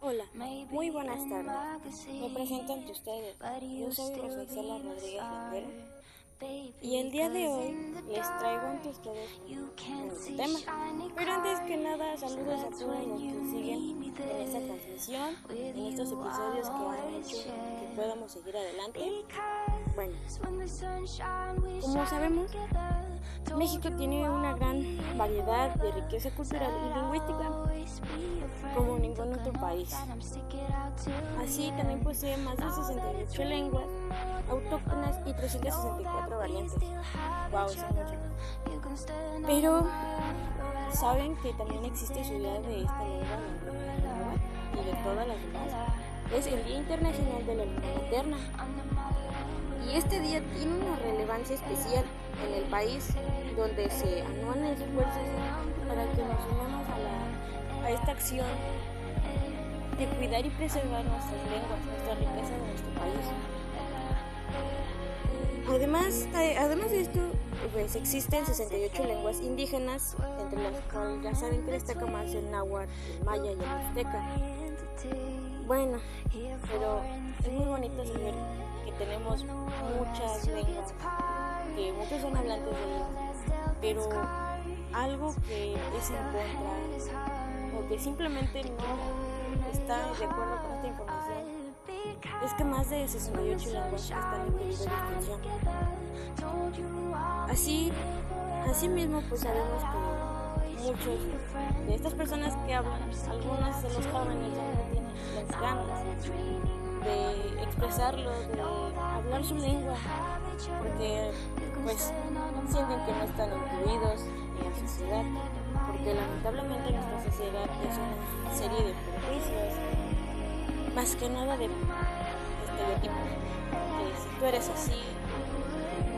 Hola, muy buenas tardes. Me presento ante ustedes. Yo soy Rosicela Rodríguez Lindero y el día de hoy les traigo ante ustedes un tema. Pero antes que nada, saludos a todos los que siguen en esta transmisión, en estos episodios que han hecho que podamos seguir adelante. Como sabemos, México tiene una gran variedad de riqueza cultural y lingüística como ningún otro país. Así también posee más de 68 lenguas autóctonas y 364 variantes. Wow, Pero saben que también existe su día de esta lengua y de todas las demás. Es el Día Internacional de la Lengua Materna. Y este día tiene una relevancia especial en el país donde se anuan esfuerzos para que nos unamos a, a esta acción de cuidar y preservar nuestras lenguas, nuestra riqueza de nuestro país. Además, además de esto, pues existen 68 lenguas indígenas, ya saben que destaca más el náhuatl, el maya y el azteca. Bueno, pero es muy bonito saber que tenemos muchas lenguas, que muchos son hablantes de ellas, pero algo que es en contra o que simplemente no está de acuerdo con esta información es que más de 68 lenguas están en peligro de extinción. Así, así mismo pues sabemos que muchos de estas personas que hablan, algunas de los jóvenes ya no tienen las ganas de expresarlo, de hablar su lengua, porque pues sienten que no están incluidos en la sociedad, porque lamentablemente nuestra sociedad es una serie de prejuicios, más que nada de estereotipos, que si tú eres así,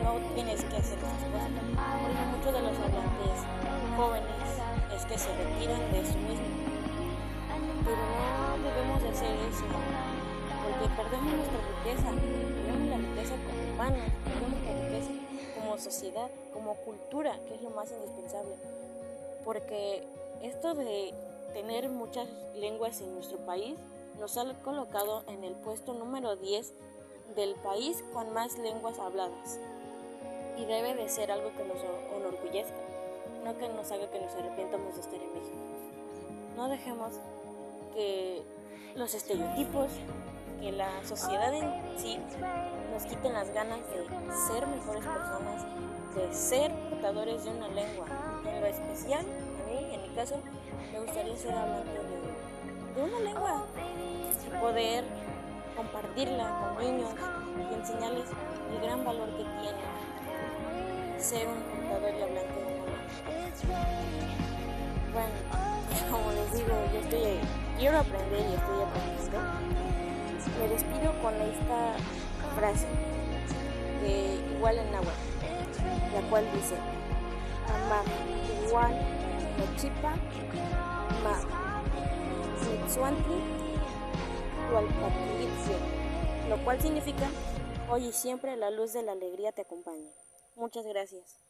no tienes que hacer esas cosas. De los hablantes jóvenes es que se retiran de eso mismo, pero no debemos de hacer eso porque perdemos nuestra riqueza, perdemos la riqueza como humanos, perdemos la riqueza como sociedad, como cultura, que es lo más indispensable. Porque esto de tener muchas lenguas en nuestro país nos ha colocado en el puesto número 10 del país con más lenguas habladas. Y debe de ser algo que nos enorgullezca, no que nos haga que nos arrepentamos de estar en México. No dejemos que los estereotipos que la sociedad en sí nos quiten las ganas de ser mejores personas, de ser portadores de una lengua. En lo especial, a mí, en mi caso, me gustaría ser hablante de, una lengua poder compartirla con niños y enseñarles el gran valor que tiene ser un portador y hablante de una. Bueno, como les digo, yo estoy, quiero aprender y estoy aprendiendo me despido con esta frase, que igual en náhuatl, la cual dice, Ama igual chipa, ma mitsuantli, lo cual significa, hoy y siempre la luz de la alegría te acompaña. Muchas gracias.